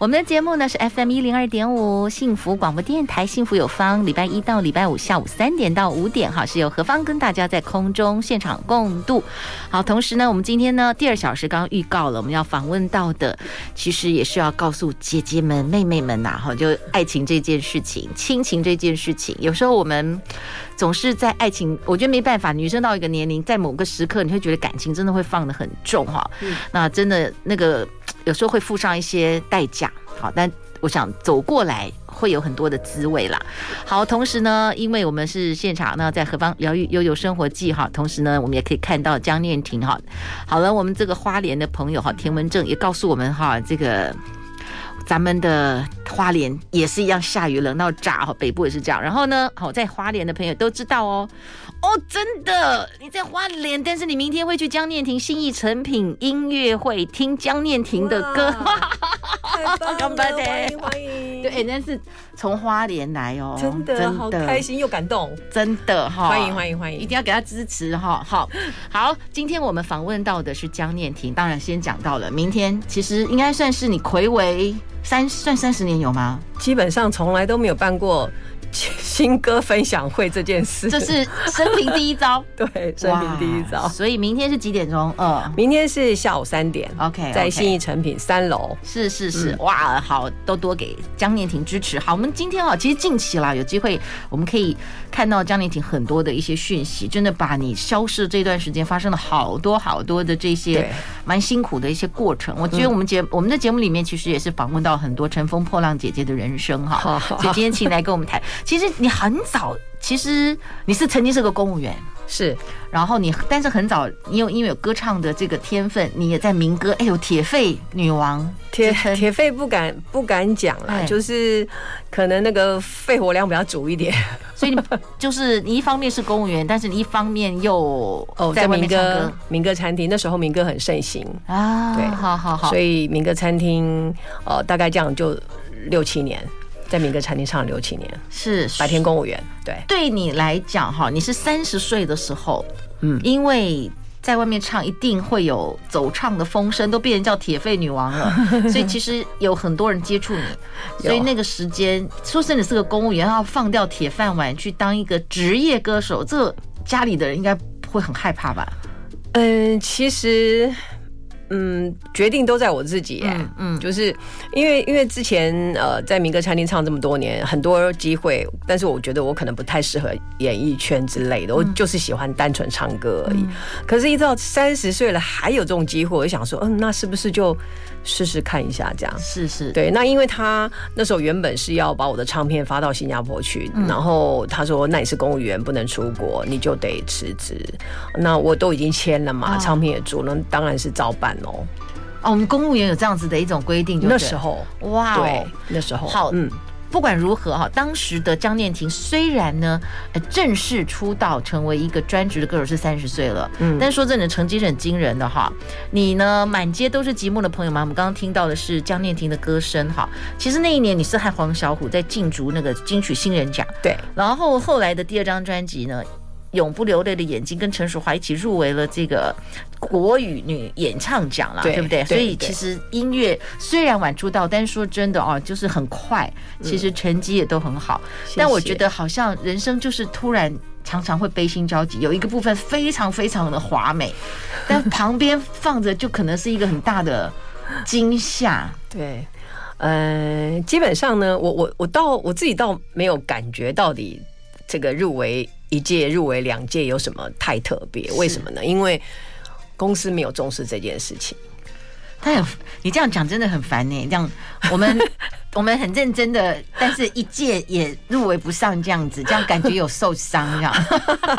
我们的节目呢是 FM 一零二点五幸福广播电台，幸福有方，礼拜一到礼拜五下午三点到五点，哈，是由何方跟大家在空中现场共度。好，同时呢，我们今天呢第二小时刚刚预告了，我们要访问到的，其实也是要告诉姐姐们、妹妹们呐，哈，就爱情这件事情、亲情这件事情，有时候我们总是在爱情，我觉得没办法，女生到一个年龄，在某个时刻，你会觉得感情真的会放得很重，哈，嗯，那真的那个。有时候会付上一些代价，好，但我想走过来会有很多的滋味啦。好，同时呢，因为我们是现场呢，在何方疗愈悠悠生活记哈，同时呢，我们也可以看到江念婷哈。好了，我们这个花莲的朋友哈，田文正也告诉我们哈，这个咱们的花莲也是一样下雨冷到炸哈，北部也是这样。然后呢，好，在花莲的朋友都知道哦。哦，真的，你在花莲，但是你明天会去江念婷信义成品音乐会听江念婷的歌，干杯！欢迎欢迎，对，那是从花莲来哦，真的，真的好开心又感动，真的哈，欢迎欢迎欢迎，一定要给他支持哈，好，好，今天我们访问到的是江念婷，当然先讲到了，明天其实应该算是你魁违三算三十年有吗？基本上从来都没有办过。新歌分享会这件事，这是生平第一招。对，生平第一招。所以明天是几点钟？嗯，明天是下午三点。OK，在信义成品三楼。是是是，哇，好，都多给江念婷支持。好，我们今天啊，其实近期啦，有机会我们可以看到江念婷很多的一些讯息，真的把你消失这段时间发生了好多好多的这些蛮辛苦的一些过程。我觉得我们节我们的节目里面其实也是访问到很多乘风破浪姐姐的人生哈。所以今天请来跟我们谈。其实你很早，其实你是曾经是个公务员，是，然后你，但是很早，你有因为有歌唱的这个天分，你也在民歌，哎呦，铁肺女王，铁铁肺不敢不敢讲啦，就是可能那个肺活量比较足一点，所以你就是你一方面是公务员，但是你一方面又哦在民歌。民歌餐厅，那时候民歌很盛行。啊，对，好好好，所以民歌餐厅呃大概这样就六七年。在民歌餐厅唱了六七年，是白天公务员。对，对你来讲哈，你是三十岁的时候，嗯，因为在外面唱一定会有走唱的风声，都变成叫铁肺女王了，所以其实有很多人接触你，所以那个时间，说真的是个公务员，要放掉铁饭碗去当一个职业歌手，这个家里的人应该会很害怕吧？嗯，其实。嗯，决定都在我自己。嗯，嗯，就是因为因为之前呃在民歌餐厅唱这么多年，很多机会，但是我觉得我可能不太适合演艺圈之类的，我就是喜欢单纯唱歌而已。可是，一到三十岁了还有这种机会，我就想说，嗯，那是不是就试试看一下这样？是是，对。那因为他那时候原本是要把我的唱片发到新加坡去，然后他说，那你是公务员不能出国，你就得辞职。那我都已经签了嘛，唱片也做了，那当然是照办。哦，哦，我们公务员有这样子的一种规定，就那时候，哇，对，那时候好，嗯，不管如何哈，当时的江念婷虽然呢，正式出道成为一个专职的歌手是三十岁了，嗯，但说真的，成绩是很惊人的哈。你呢，满街都是寂寞的朋友吗？我们刚刚听到的是江念婷的歌声哈。其实那一年你是和黄小琥在竞逐那个金曲新人奖，对，然后后来的第二张专辑呢，永不流泪的眼睛跟陈淑桦一起入围了这个国语女演唱奖啦，对不对？所以其实音乐虽然晚出道，但是说真的哦，就是很快，其实成绩也都很好。但我觉得好像人生就是突然常常会悲心交集，有一个部分非常非常的华美，但旁边放着就可能是一个很大的惊吓。对，呃，基本上呢，我我我倒我自己倒没有感觉到底这个入围。一届入围两届有什么太特别？为什么呢？因为公司没有重视这件事情。他很你这样讲真的很烦呢。这样我们 我们很认真的，但是一届也入围不上，这样子，这样感觉有受伤，这样。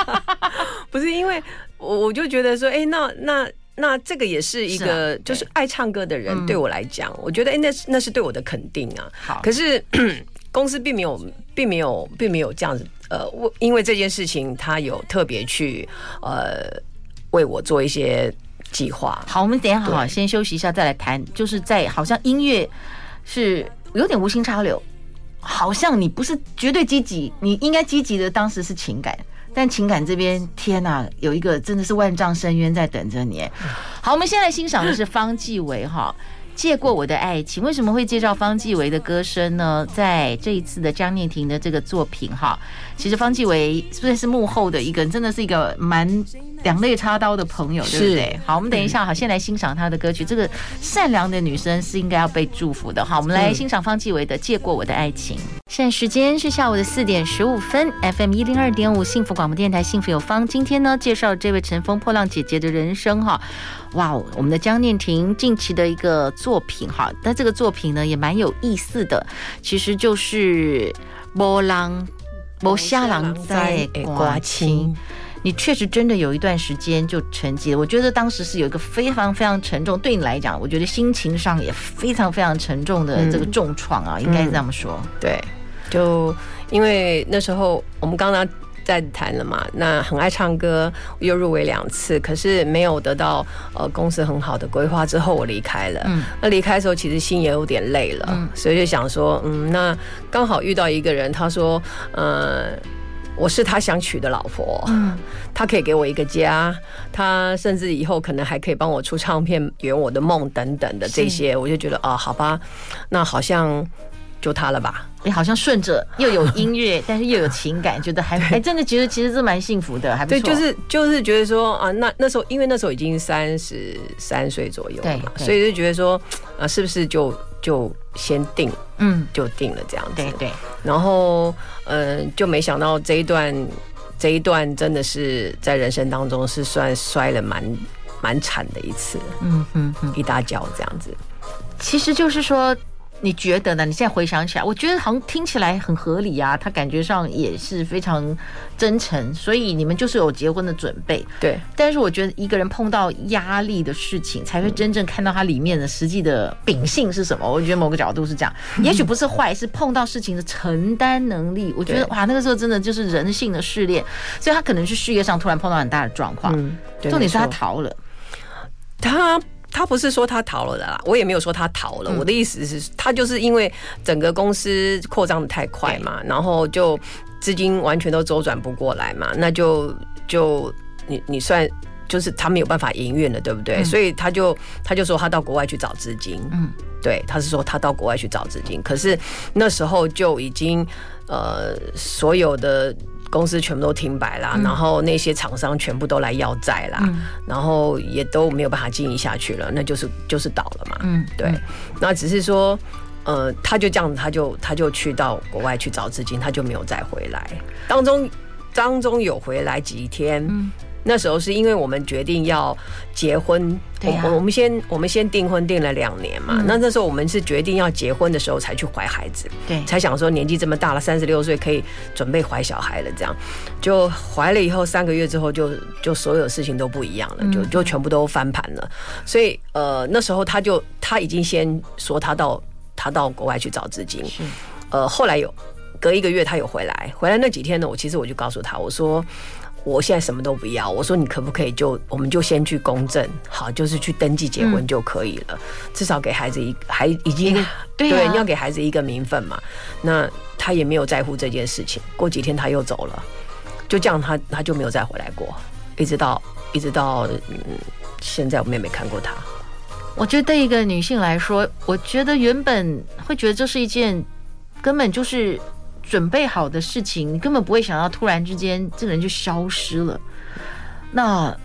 不是因为我我就觉得说，哎，那那那这个也是一个，就是爱唱歌的人对我来讲，我觉得哎，那是那是对我的肯定啊。好，可是 公司并没有，并没有，并没有这样子。呃，我因为这件事情，他有特别去呃为我做一些计划。好，我们等一下好，好先休息一下，再来谈。就是在好像音乐是有点无心插柳，好像你不是绝对积极，你应该积极的当时是情感，但情感这边天哪，有一个真的是万丈深渊在等着你。好，我们现在欣赏的是方季惟哈。借过我的爱情，为什么会介绍方季惟的歌声呢？在这一次的张念婷的这个作品哈，其实方季惟虽然是幕后的一个人，真的是一个蛮两肋插刀的朋友，对不对？好，我们等一下，好，先来欣赏他的歌曲。这个善良的女生是应该要被祝福的。好，我们来欣赏方季韦的《借过我的爱情》。现在时间是下午的四点十五分，FM 一零二点五幸福广播电台，幸福有方。今天呢，介绍这位乘风破浪姐姐的人生哈。哇哦，我们的江念婷近期的一个作品哈，但这个作品呢也蛮有意思的，其实就是波浪波下浪在刮青。你确实真的有一段时间就沉寂了，我觉得当时是有一个非常非常沉重，对你来讲，我觉得心情上也非常非常沉重的这个重创啊，嗯、应该是这么说。对，就因为那时候我们刚刚。在谈了嘛？那很爱唱歌，又入围两次，可是没有得到呃公司很好的规划。之后我离开了。嗯，那离开的时候其实心也有点累了，嗯，所以就想说，嗯，那刚好遇到一个人，他说，呃，我是他想娶的老婆，嗯，他可以给我一个家，他甚至以后可能还可以帮我出唱片，圆我的梦等等的这些，我就觉得啊，好吧，那好像。就他了吧？你好像顺着又有音乐，但是又有情感，觉得还还真的觉得其实是蛮幸福的，还不错。对，就是就是觉得说啊，那那时候因为那时候已经三十三岁左右了嘛，所以就觉得说啊，是不是就就先定，嗯，就定了这样子。对对。然后嗯、呃，就没想到这一段这一段真的是在人生当中是算摔了蛮蛮惨的一次，嗯哼哼，一大跤这样子。其实就是说。你觉得呢？你现在回想起来，我觉得好像听起来很合理啊。他感觉上也是非常真诚，所以你们就是有结婚的准备。对。但是我觉得一个人碰到压力的事情，才会真正看到他里面的实际的秉性是什么。我觉得某个角度是这样，也许不是坏，是碰到事情的承担能力。我觉得哇，那个时候真的就是人性的试炼，所以他可能是事业上突然碰到很大的状况。嗯，重点是他逃了，他。他不是说他逃了的啦，我也没有说他逃了。我的意思是，他就是因为整个公司扩张的太快嘛，然后就资金完全都周转不过来嘛，那就就你你算就是他没有办法营运了，对不对？所以他就他就说他到国外去找资金，嗯，对，他是说他到国外去找资金，可是那时候就已经呃所有的。公司全部都停摆啦，然后那些厂商全部都来要债啦，然后也都没有办法经营下去了，那就是就是倒了嘛。嗯，对。那只是说，呃，他就这样子，他就他就去到国外去找资金，他就没有再回来。当中当中有回来几天。那时候是因为我们决定要结婚，对啊，我我们先我们先订婚订了两年嘛，那那时候我们是决定要结婚的时候才去怀孩子，对，才想说年纪这么大了，三十六岁可以准备怀小孩了，这样。就怀了以后三个月之后就就所有事情都不一样了，就就全部都翻盘了，所以呃那时候他就他已经先说他到他到国外去找资金，是，呃后来有隔一个月他有回来，回来那几天呢，我其实我就告诉他我说。我现在什么都不要，我说你可不可以就我们就先去公证，好，就是去登记结婚就可以了，嗯、至少给孩子一还已经对，对，你要给孩子一个名分嘛。那他也没有在乎这件事情，过几天他又走了，就这样他他就没有再回来过，一直到一直到嗯现在我们也没看过他。我觉得对一个女性来说，我觉得原本会觉得这是一件根本就是。准备好的事情，你根本不会想到突然之间这个人就消失了。那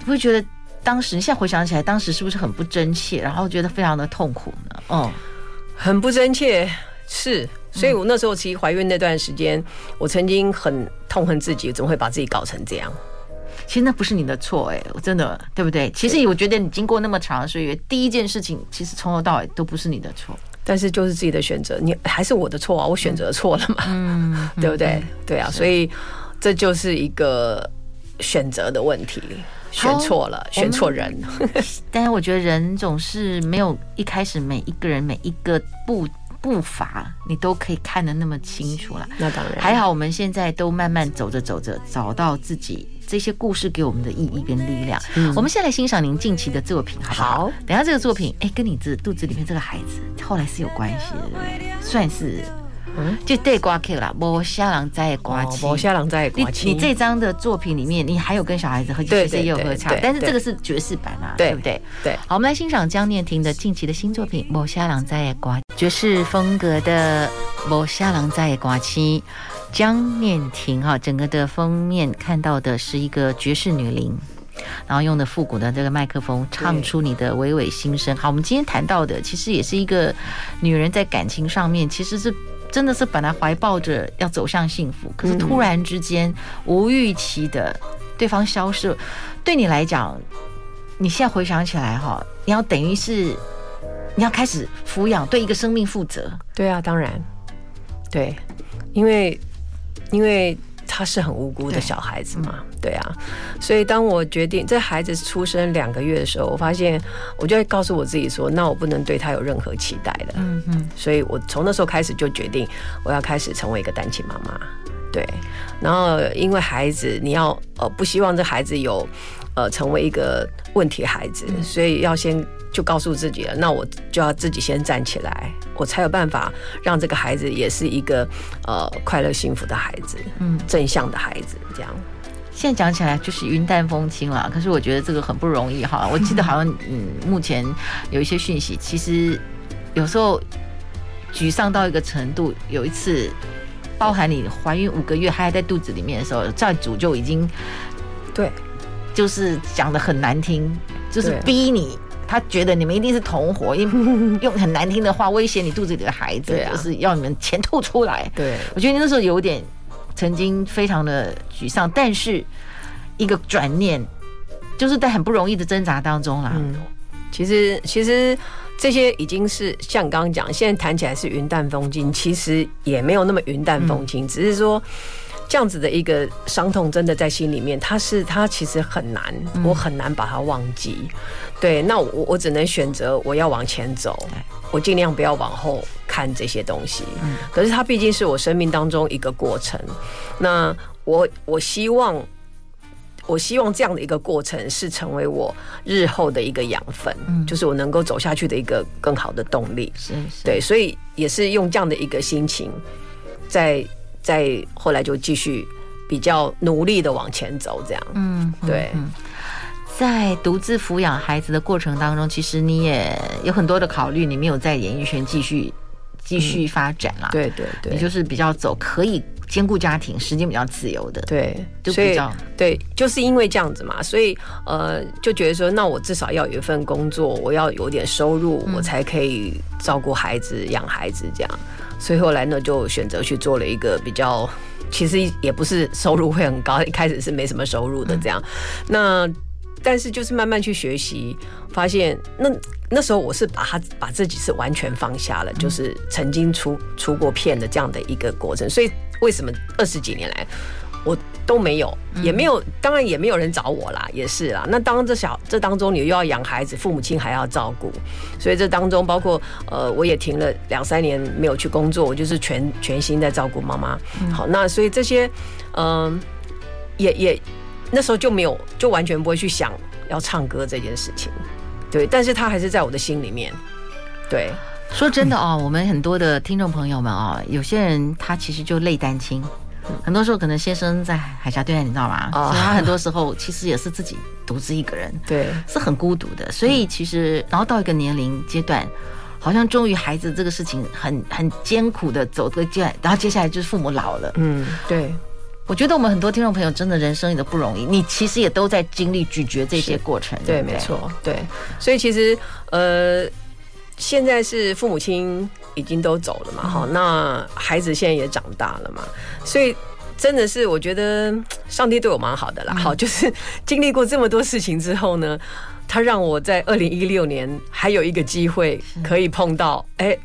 你会觉得当时，你现在回想起来，当时是不是很不真切，然后觉得非常的痛苦呢？嗯，很不真切，是。所以我那时候其实怀孕那段时间，我曾经很痛恨自己，怎么会把自己搞成这样？其实那不是你的错，哎，我真的对不对？其实我觉得你经过那么长的岁月，第一件事情其实从头到尾都不是你的错。但是就是自己的选择，你还是我的错啊！我选择错了嘛，嗯，对不对？对啊，所以这就是一个选择的问题。选错了，选错人。但是我觉得人总是没有一开始每一个人每一个步步伐，你都可以看得那么清楚了。那当然，还好我们现在都慢慢走着走着，找到自己这些故事给我们的意义跟力量。嗯、我们先来欣赏您近期的作品，好不好？好，等下这个作品，哎，跟你这肚子里面这个孩子后来是有关系的，算是。嗯，就对瓜 Q 啦，无虾郎在瓜期，无虾郎在瓜七。你这张的作品里面，你还有跟小孩子合，其实也有合唱，但是这个是爵士版啊，对不对？对。好，我们来欣赏江念婷的近期的新作品《无虾郎在瓜》，爵士风格的《无虾郎在瓜七》。江念婷哈，整个的封面看到的是一个爵士女伶，然后用的复古的这个麦克风，唱出你的娓娓心声。好，我们今天谈到的，其实也是一个女人在感情上面，其实是。真的是本来怀抱着要走向幸福，可是突然之间无预期的对方消失，对你来讲，你现在回想起来哈，你要等于是你要开始抚养，对一个生命负责。对啊，当然，对，因为因为。他是很无辜的小孩子嘛，对，对啊，所以当我决定这孩子出生两个月的时候，我发现我就会告诉我自己说，那我不能对他有任何期待的。嗯嗯，所以我从那时候开始就决定我要开始成为一个单亲妈妈。对，然后因为孩子，你要呃不希望这孩子有呃成为一个问题孩子，所以要先。就告诉自己了，那我就要自己先站起来，我才有办法让这个孩子也是一个呃快乐幸福的孩子，嗯，正向的孩子。这样，现在讲起来就是云淡风轻了，可是我觉得这个很不容易哈。我记得好像嗯，目前有一些讯息，其实有时候沮丧到一个程度。有一次，包含你怀孕五个月，还在肚子里面的时候，债主就已经对，就是讲的很难听，就是逼你。他觉得你们一定是同伙，用 用很难听的话威胁你肚子里的孩子，啊、就是要你们钱吐出来。对，我觉得你那时候有点曾经非常的沮丧，但是一个转念，就是在很不容易的挣扎当中啦。嗯，其实其实这些已经是像刚刚讲，现在谈起来是云淡风轻，其实也没有那么云淡风轻，嗯、只是说。这样子的一个伤痛，真的在心里面，它是它其实很难，我很难把它忘记。对，那我我只能选择我要往前走，我尽量不要往后看这些东西。可是它毕竟是我生命当中一个过程，那我我希望，我希望这样的一个过程是成为我日后的一个养分，就是我能够走下去的一个更好的动力。是，对，所以也是用这样的一个心情在。再后来就继续比较努力的往前走，这样。嗯，对。在独自抚养孩子的过程当中，其实你也有很多的考虑，你没有在演艺圈继续继续发展啦。对对对，你就是比较走可以兼顾家庭，时间比较自由的。对，就比较对，就是因为这样子嘛，所以呃，就觉得说，那我至少要有一份工作，我要有点收入，我才可以照顾孩子、养孩子这样。所以后来呢，就选择去做了一个比较，其实也不是收入会很高，一开始是没什么收入的这样。那但是就是慢慢去学习，发现那那时候我是把他把自己是完全放下了，就是曾经出出过片的这样的一个过程。所以为什么二十几年来我都没有，也没有，当然也没有人找我啦，也是啦。那当这小这当中，你又要养孩子，父母亲还要照顾，所以这当中包括呃，我也停了两三年没有去工作，我就是全全心在照顾妈妈。好，那所以这些嗯、呃，也也那时候就没有，就完全不会去想要唱歌这件事情。对，但是他还是在我的心里面。对，说真的哦，我们很多的听众朋友们啊、哦，有些人他其实就类单亲。很多时候可能先生在海峡对岸，你知道吗？所以他很多时候其实也是自己独自一个人，对，是很孤独的。所以其实，然后到一个年龄阶段，好像终于孩子这个事情很很艰苦的走这个阶段，然后接下来就是父母老了。嗯，对。我觉得我们很多听众朋友真的人生也都不容易，你其实也都在经历咀嚼这些过程。对，没错，对。所以其实呃，现在是父母亲。已经都走了嘛，哈，那孩子现在也长大了嘛，所以真的是我觉得上帝对我蛮好的啦，好，就是经历过这么多事情之后呢，他让我在二零一六年还有一个机会可以碰到，哎，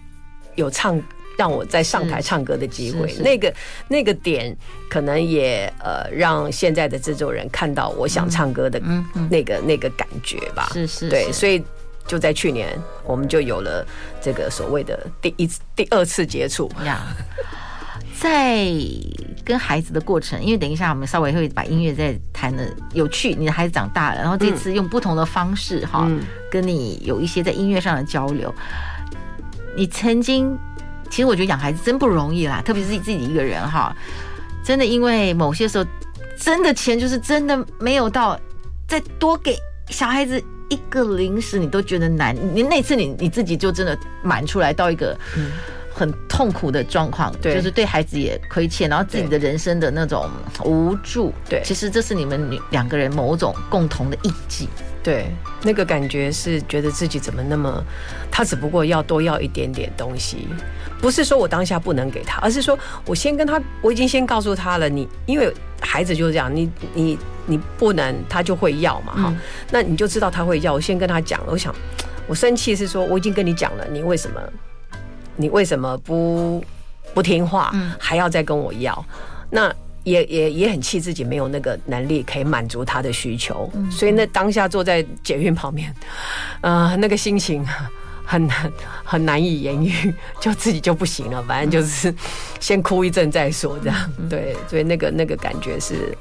有唱让我在上台唱歌的机会。那个那个点可能也呃让现在的制作人看到我想唱歌的那个那个感觉吧。是是，对，所以就在去年我们就有了这个所谓的第一第二次接触。在跟孩子的过程，因为等一下我们稍微会把音乐再谈的有趣。你的孩子长大了，然后这次用不同的方式哈，嗯、跟你有一些在音乐上的交流。你曾经，其实我觉得养孩子真不容易啦，特别是自己一个人哈，真的因为某些时候，真的钱就是真的没有到，再多给小孩子一个零食你都觉得难。你那次你你自己就真的满出来到一个。嗯很痛苦的状况，对，就是对孩子也亏欠，然后自己的人生的那种无助，对，其实这是你们两个人某种共同的印记，对，那个感觉是觉得自己怎么那么，他只不过要多要一点点东西，不是说我当下不能给他，而是说我先跟他，我已经先告诉他了，你因为孩子就是这样，你你你不能，他就会要嘛，哈、嗯，那你就知道他会要，我先跟他讲了，我想我生气是说我已经跟你讲了，你为什么？你为什么不不听话，还要再跟我要？那也也也很气自己没有那个能力可以满足他的需求，所以那当下坐在捷运旁边，呃，那个心情很难很难以言喻，就自己就不行了，反正就是先哭一阵再说，这样对，所以那个那个感觉是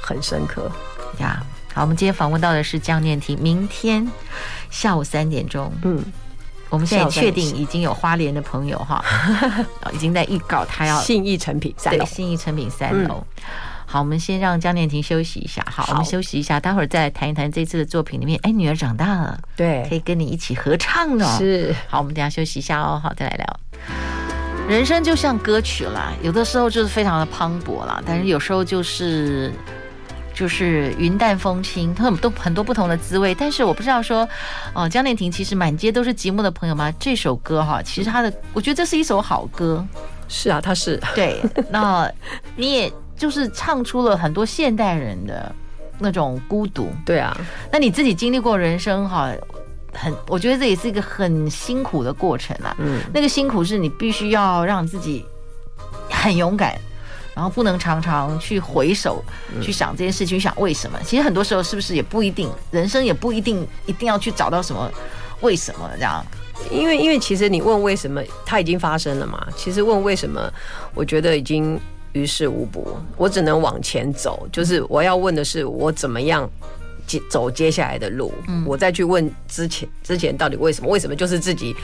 很深刻呀。好，我们今天访问到的是江念婷，明天下午三点钟，嗯。我们现在确定已经有花莲的朋友哈，已经在预告他要信义成品三楼，对，信义成品三楼。好，我们先让江念婷休息一下。好，我们休息一下，待会儿再来谈一谈这次的作品里面。哎，女儿长大了，对，可以跟你一起合唱呢。是，好，我们等下休息一下哦。好，再来聊。人生就像歌曲啦，有的时候就是非常的磅礴啦，但是有时候就是。就是云淡风轻，很多很多不同的滋味。但是我不知道说，哦，江念婷其实满街都是寂寞的朋友吗？这首歌哈，其实他的，我觉得这是一首好歌。是啊，他是对。那你也就是唱出了很多现代人的那种孤独。对啊。那你自己经历过人生哈，很，我觉得这也是一个很辛苦的过程啊。嗯。那个辛苦是你必须要让自己很勇敢。然后不能常常去回首，去想这件事情，去想为什么？其实很多时候是不是也不一定，人生也不一定一定要去找到什么为什么这样？因为因为其实你问为什么，它已经发生了嘛。其实问为什么，我觉得已经于事无补。我只能往前走，就是我要问的是我怎么样接走接下来的路。我再去问之前之前到底为什么？为什么就是自己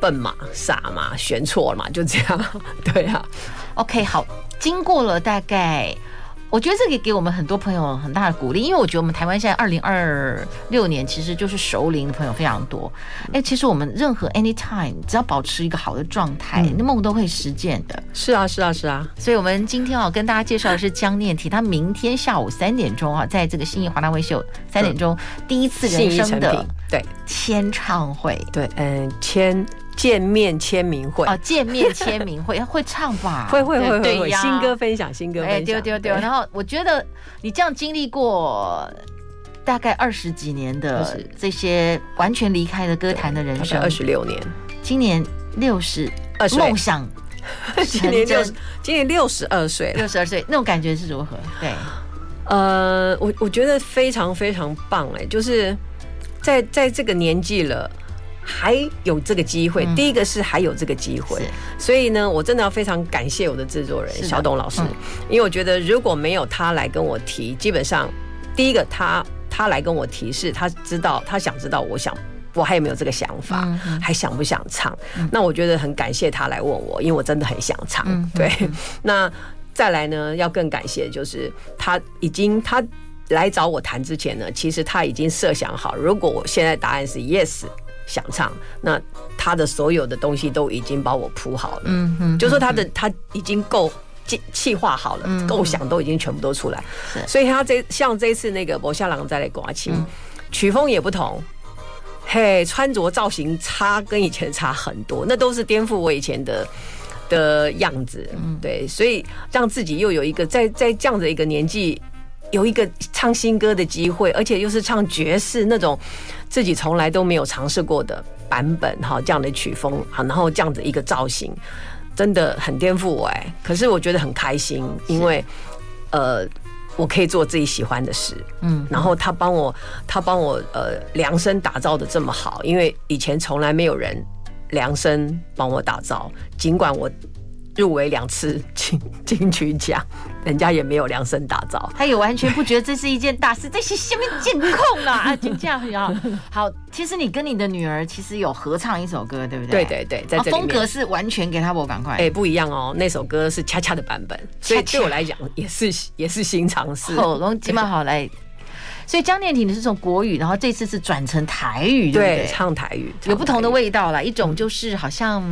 笨嘛、傻嘛、选错了嘛，就这样。对啊。OK，好。经过了大概，我觉得这个给我们很多朋友很大的鼓励，因为我觉得我们台湾现在二零二六年其实就是熟龄的朋友非常多。哎，其实我们任何 anytime 只要保持一个好的状态，那梦都会实现的。是啊，是啊，是啊。所以，我们今天啊，跟大家介绍的是江念庭，他明天下午三点钟啊，在这个信义华纳威秀三点钟第一次人生的对签唱会，对，嗯，签。见面签名会哦，见面签名会 会唱吧？会会会会会，新歌分享，新歌分享。哎，对对对。然后我觉得你这样经历过大概二十几年的这些完全离开了歌坛的人生，二十六年，今年六十二岁，梦想 今年六今年六十二岁，六十二岁那种感觉是如何？对，呃，我我觉得非常非常棒哎，就是在在这个年纪了。还有这个机会，第一个是还有这个机会，所以呢，我真的要非常感谢我的制作人小董老师，因为我觉得如果没有他来跟我提，基本上第一个他他来跟我提示，他知道他想知道我想我还有没有这个想法，还想不想唱？那我觉得很感谢他来问我，因为我真的很想唱。对，那再来呢，要更感谢就是他已经他来找我谈之前呢，其实他已经设想好，如果我现在答案是 yes。想唱，那他的所有的东西都已经把我铺好了，嗯哼，就说他的他已经够计计划好了，构想都已经全部都出来，所以他这像这次那个博夏郎在来刮琴，曲风也不同，嘿，穿着造型差跟以前差很多，那都是颠覆我以前的的样子，对，所以让自己又有一个在在这样的一个年纪。有一个唱新歌的机会，而且又是唱爵士那种自己从来都没有尝试过的，版本哈，这样的曲风啊，然后这样子一个造型，真的很颠覆我哎。可是我觉得很开心，因为呃，我可以做自己喜欢的事，嗯，然后他帮我，他帮我呃量身打造的这么好，因为以前从来没有人量身帮我打造，尽管我。入围两次金金曲奖，人家也没有量身打造，他也完全不觉得这是一件大事。这是下面监控啦，啊，金价呀，好。其实你跟你的女儿其实有合唱一首歌，对不对？对对对，在风格是完全给他我赶快，哎，不一样哦。那首歌是恰恰的版本，所以对我来讲也是也是新尝试。好，龙吉嘛好来。所以江念婷你是从国语，然后这次是转成台语，对不对？唱台语有不同的味道啦，一种就是好像。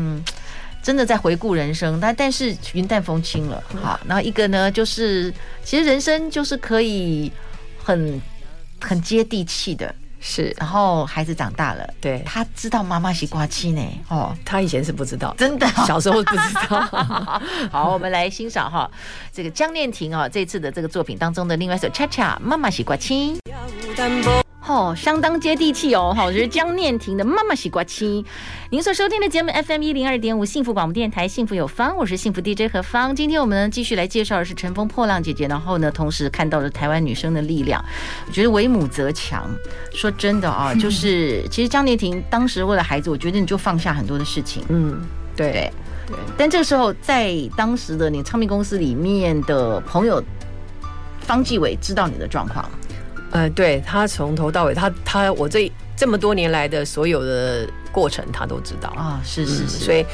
真的在回顾人生，但但是云淡风轻了，好，然后一个呢，就是其实人生就是可以很很接地气的，是，然后孩子长大了，对，他知道妈妈是瓜妻呢，哦，他以前是不知道，真的，小时候不知道。好，我们来欣赏哈，这个江念婷啊，这次的这个作品当中的另外一首《恰恰妈妈是瓜妻》。哦，相当接地气哦！好，我觉得江念婷的《妈妈西瓜七》。您所收听的节目 FM 一零二点五幸福广播电台，幸福有方，我是幸福 DJ 何芳。今天我们呢继续来介绍的是乘风破浪姐姐，然后呢，同时看到了台湾女生的力量。我觉得为母则强。说真的啊，就是其实江念婷当时为了孩子，我觉得你就放下很多的事情。嗯，对对对。但这个时候，在当时的你唱片公司里面的朋友方继伟知道你的状况。呃，对，他从头到尾，他他我这这么多年来的所有的过程，他都知道啊，是是是，所以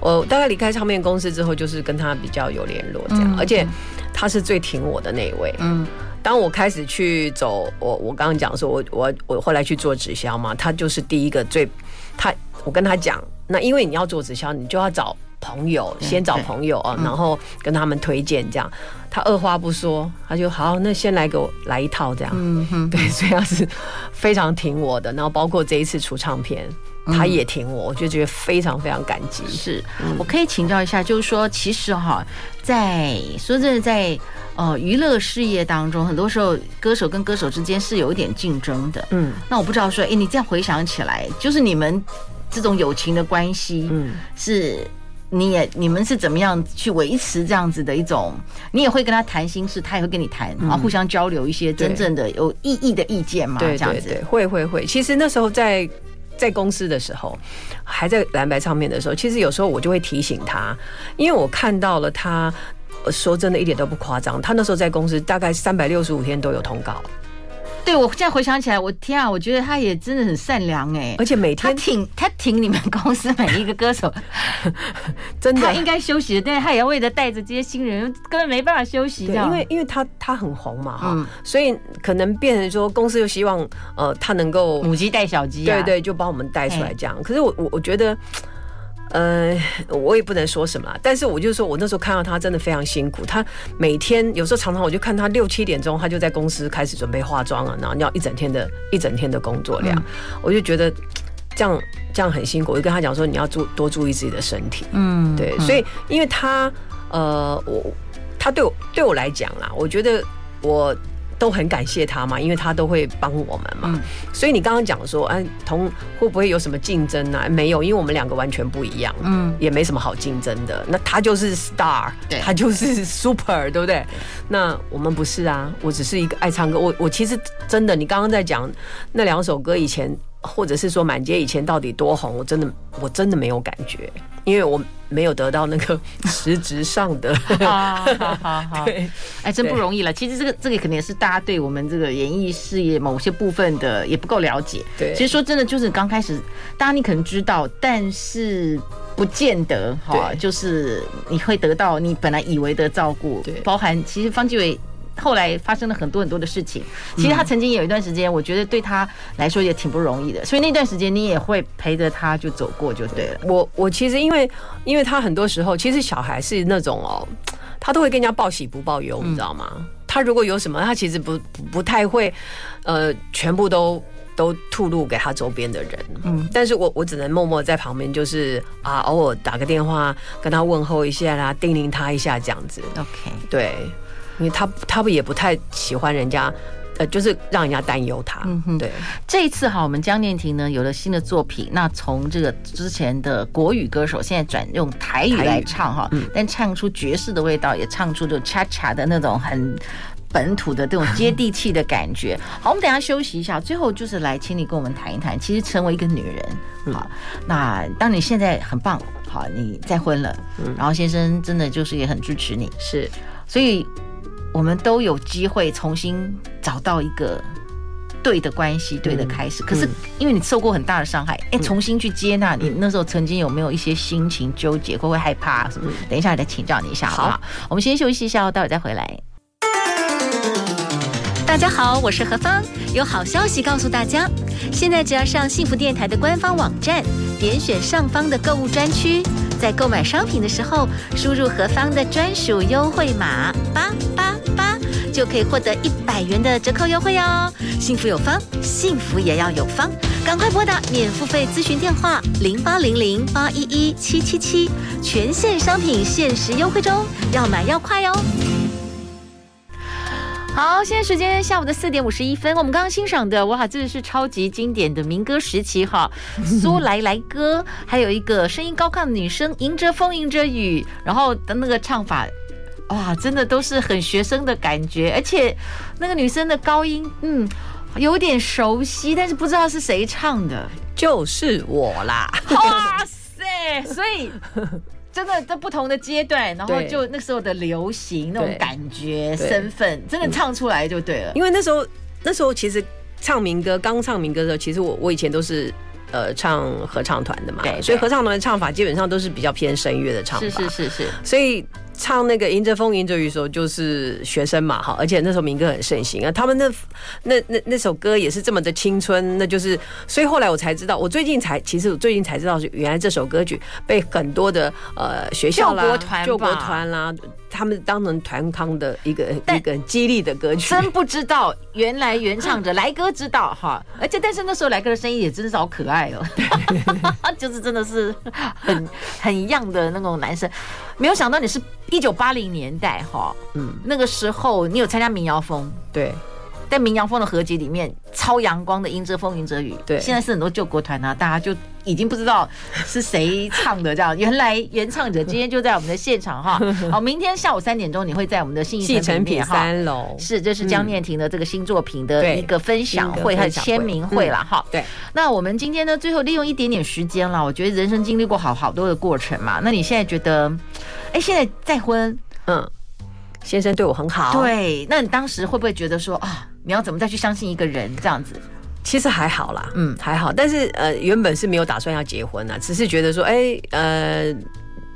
我大概离开唱片公司之后，就是跟他比较有联络这样，而且他是最挺我的那一位。嗯，当我开始去走，我我刚刚讲说，我我我后来去做直销嘛，他就是第一个最他，我跟他讲，那因为你要做直销，你就要找。朋友先找朋友啊，然后跟他们推荐这样。他二话不说，他就好，那先来给我来一套这样。嗯哼，对，所以他是非常挺我的。然后包括这一次出唱片，他也挺我，我就觉得非常非常感激。是，我可以请教一下，就是说，其实哈，在说真的，在呃娱乐事业当中，很多时候歌手跟歌手之间是有一点竞争的。嗯，那我不知道说，哎，你这样回想起来，就是你们这种友情的关系，嗯，是。你也你们是怎么样去维持这样子的一种？你也会跟他谈心事，他也会跟你谈，然后互相交流一些真正的有意义的意见嘛？对，这样子会会会。其实那时候在在公司的时候，还在蓝白唱片的时候，其实有时候我就会提醒他，因为我看到了他，说真的一点都不夸张，他那时候在公司大概三百六十五天都有通告。对，我现在回想起来，我天啊，我觉得他也真的很善良哎，而且每天他挺他挺你们公司每一个歌手，真的，他应该休息的，但是他也要为了带着这些新人，根本没办法休息。对，因为因为他他很红嘛哈，嗯、所以可能变成说公司又希望呃他能够母鸡带小鸡，对对，就把我们带出来这样。可是我我我觉得。呃，我也不能说什么，但是我就说，我那时候看到他真的非常辛苦。他每天有时候常常我就看他六七点钟，他就在公司开始准备化妆了，然后要一整天的 一整天的工作量，嗯、我就觉得这样这样很辛苦。我就跟他讲说，你要注多注意自己的身体。嗯，对，所以因为他呃，我他对我对我来讲啦，我觉得我。都很感谢他嘛，因为他都会帮我们嘛。嗯、所以你刚刚讲说，哎，同会不会有什么竞争呢、啊？没有，因为我们两个完全不一样，嗯，也没什么好竞争的。那他就是 star，对他就是 super，对不对？那我们不是啊，我只是一个爱唱歌。我我其实真的，你刚刚在讲那两首歌以前。或者是说满街以前到底多红，我真的我真的没有感觉，因为我没有得到那个实质上的。好好好，对，哎，真不容易了。其实这个这个肯定是大家对我们这个演艺事业某些部分的也不够了解。对，其实说真的，就是刚开始，大家你可能知道，但是不见得哈，就是你会得到你本来以为的照顾。对，包含其实方继伟。后来发生了很多很多的事情，其实他曾经有一段时间，我觉得对他来说也挺不容易的，所以那段时间你也会陪着他就走过就对了。我我其实因为因为他很多时候，其实小孩是那种哦，他都会跟人家报喜不报忧，你知道吗？他如果有什么，他其实不不太会呃全部都都吐露给他周边的人。嗯，但是我我只能默默在旁边，就是啊偶尔打个电话跟他问候一下啦，叮咛他一下这样子。OK，对。因为他他不也不太喜欢人家呃，就是让人家担忧他。嗯哼，对。这一次哈，我们江念婷呢有了新的作品，那从这个之前的国语歌手，现在转用台语来唱哈，但唱出爵士的味道，也唱出就恰恰的那种很本土的这种接地气的感觉。好，我们等一下休息一下，最后就是来请你跟我们谈一谈，其实成为一个女人，好，那当你现在很棒，好，你再婚了，然后先生真的就是也很支持你，是，所以。我们都有机会重新找到一个对的关系，对的开始。可是因为你受过很大的伤害，哎，重新去接纳你那时候曾经有没有一些心情纠结，会不会害怕什么？等一下再请教你一下，好不好？我们先休息一下，待会再回来。大家好，我是何芳，有好消息告诉大家，现在只要上幸福电台的官方网站，点选上方的购物专区。在购买商品的时候，输入何芳的专属优惠码八八八，就可以获得一百元的折扣优惠哦。幸福有方，幸福也要有方，赶快拨打免付费咨询电话零八零零八一一七七七，全线商品限时优惠中，要买要快哦。好，现在时间下午的四点五十一分，我们刚刚欣赏的哇，这是超级经典的民歌时期哈，苏来来歌，还有一个声音高亢的女生，迎着风，迎着雨，然后的那个唱法，哇，真的都是很学生的感觉，而且那个女生的高音，嗯，有点熟悉，但是不知道是谁唱的，就是我啦，哇塞，所以。真的在不同的阶段，然后就那时候的流行那种感觉、身份，真的唱出来就对了。因为那时候，那时候其实唱民歌，刚唱民歌的时候，其实我我以前都是呃唱合唱团的嘛，对，所以合唱团的唱法基本上都是比较偏声乐的唱法，是是是是，所以。唱那个迎着风迎着雨的时候，就是学生嘛，哈，而且那时候民歌很盛行啊。他们那那那那首歌也是这么的青春，那就是，所以后来我才知道，我最近才，其实我最近才知道，是原来这首歌曲被很多的呃学校啦、救国团啦，他们当成团康的一个一个激励的歌曲。真不知道原来原唱者来哥知道哈，而且但是那时候来哥的声音也真是好可爱哦，就是真的是很很 young 的那种男生，没有想到你是。一九八零年代，哈，嗯，那个时候你有参加民谣风，对，在民谣风的合集里面，超阳光的迎着风迎着雨，对，现在是很多救国团啊，大家就已经不知道是谁唱的，这样，原来原唱者今天就在我们的现场哈，好，明天下午三点钟你会在我们的信义成品三楼，是，这是江念婷的这个新作品的一个分享会和签名会了哈，对，那我们今天呢，最后利用一点点时间了，我觉得人生经历过好好多的过程嘛，那你现在觉得？哎，现在再婚，嗯，先生对我很好。对，那你当时会不会觉得说啊，你要怎么再去相信一个人这样子？其实还好啦，嗯，还好。但是呃，原本是没有打算要结婚啊，只是觉得说，哎，呃。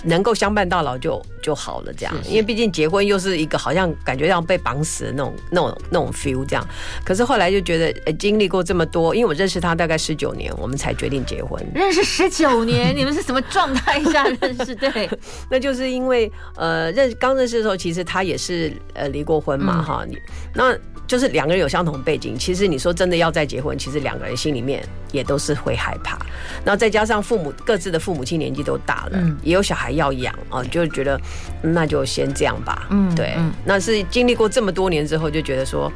能够相伴到老就就好了，这样，因为毕竟结婚又是一个好像感觉像被绑死的那种那种那种 feel，这样。可是后来就觉得，经历过这么多，因为我认识他大概十九年，我们才决定结婚。认识十九年，你们是什么状态下认识？对，那就是因为呃认刚认识的时候，其实他也是呃离过婚嘛，哈、嗯，那。就是两个人有相同背景，其实你说真的要再结婚，其实两个人心里面也都是会害怕。然后再加上父母各自的父母亲年纪都大了，嗯、也有小孩要养啊，就觉得那就先这样吧。嗯，对，嗯、那是经历过这么多年之后，就觉得说，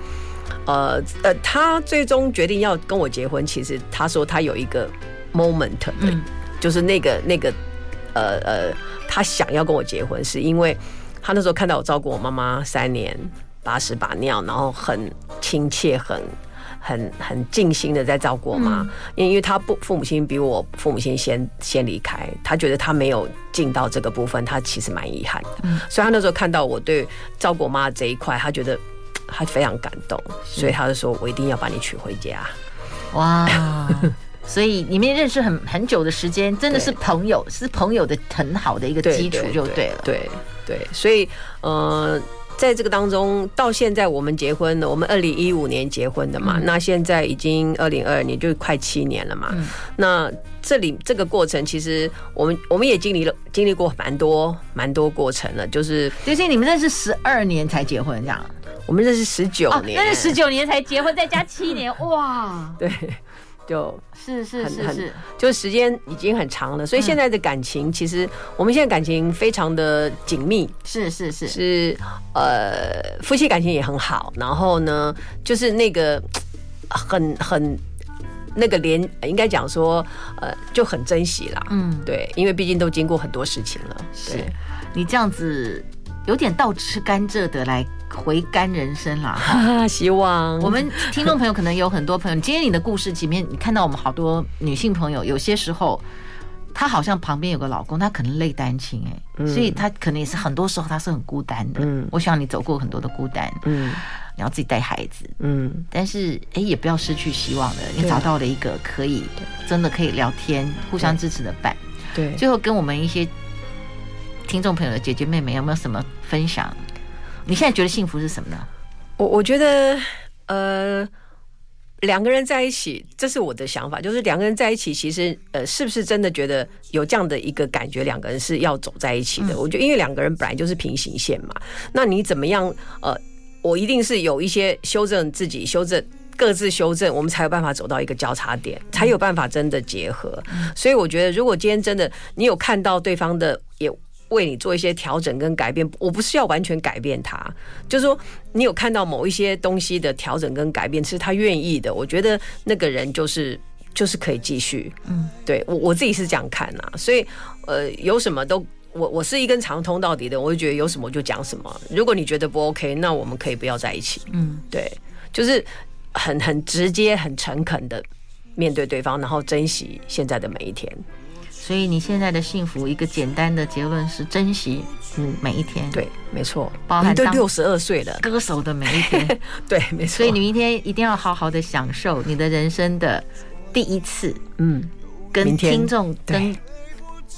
呃呃，他最终决定要跟我结婚，其实他说他有一个 moment，对，嗯、就是那个那个呃呃，他想要跟我结婚，是因为他那时候看到我照顾我妈妈三年。把屎把尿，然后很亲切、很、很、很尽心的在照顾我妈，因为因为他不父母亲比我父母亲先先离开，他觉得他没有尽到这个部分，他其实蛮遗憾的。嗯，所以他那时候看到我对照顾我妈这一块，他觉得他非常感动，所以他就说我一定要把你娶回家。哇，所以你们认识很很久的时间，真的是朋友，是朋友的很好的一个基础，就对了。对对，所以呃。在这个当中，到现在我们结婚了，我们二零一五年结婚的嘛，嗯、那现在已经二零二二年，就快七年了嘛。嗯、那这里这个过程，其实我们我们也经历了，经历过蛮多蛮多过程了。就是最近你们认识十二年才结婚，这样？我们认识十九年，认识十九年才结婚，再加七年，哇！对。就是是是是，就时间已经很长了，所以现在的感情其实我们现在感情非常的紧密，是是是是呃夫妻感情也很好，然后呢就是那个很很。那个连应该讲说，呃，就很珍惜啦。嗯，对，因为毕竟都经过很多事情了。是，你这样子有点倒吃甘蔗的来回甘人生啦。希望我们听众朋友可能有很多朋友，今天你的故事前面，你看到我们好多女性朋友，有些时候她好像旁边有个老公，她可能累单亲哎，所以她可能也是很多时候她是很孤单的。嗯，我想你走过很多的孤单。嗯。你要自己带孩子，嗯，但是哎，也不要失去希望的。你找到了一个可以真的可以聊天、互相支持的伴。对，最后跟我们一些听众朋友的姐姐妹妹有没有什么分享？你现在觉得幸福是什么呢？我我觉得，呃，两个人在一起，这是我的想法，就是两个人在一起，其实呃，是不是真的觉得有这样的一个感觉？两个人是要走在一起的。嗯、我觉得，因为两个人本来就是平行线嘛，那你怎么样？呃。我一定是有一些修正自己，修正各自修正，我们才有办法走到一个交叉点，才有办法真的结合。所以我觉得，如果今天真的你有看到对方的，也为你做一些调整跟改变，我不是要完全改变他，就是说你有看到某一些东西的调整跟改变，是他愿意的，我觉得那个人就是就是可以继续。嗯，对我我自己是这样看啊，所以呃，有什么都。我我是一根长通到底的，我就觉得有什么就讲什么。如果你觉得不 OK，那我们可以不要在一起。嗯，对，就是很很直接、很诚恳的面对对方，然后珍惜现在的每一天。所以你现在的幸福，一个简单的结论是珍惜嗯每一天。对，没错，包含都六十二岁了，歌手的每一天。对，没错。所以你明天一定要好好的享受你的人生的第一次。嗯，跟听众跟。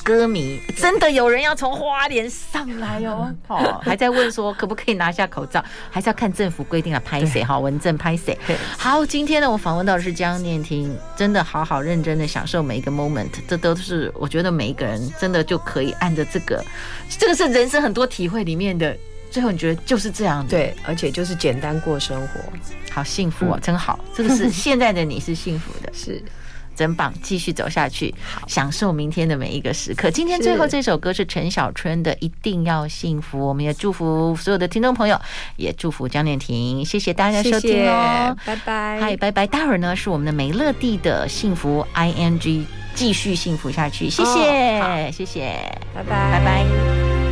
歌迷真的有人要从花莲上来哦，哦，还在问说可不可以拿下口罩，还是要看政府规定啊？拍谁哈？文正拍谁？好，今天呢，我访问到的是江念婷，真的好好认真的享受每一个 moment，这都是我觉得每一个人真的就可以按着这个，这个是人生很多体会里面的，最后你觉得就是这样的，对，而且就是简单过生活，好幸福哦，真好，这个是现在的你是幸福的，是。真棒，继续走下去，享受明天的每一个时刻。今天最后这首歌是陈小春的《一定要幸福》，我们也祝福所有的听众朋友，也祝福江念婷。谢谢大家收听哦，拜拜，嗨，拜拜。待会儿呢是我们的美乐蒂的幸福 ING，继续幸福下去。谢谢，谢谢，拜拜，拜拜。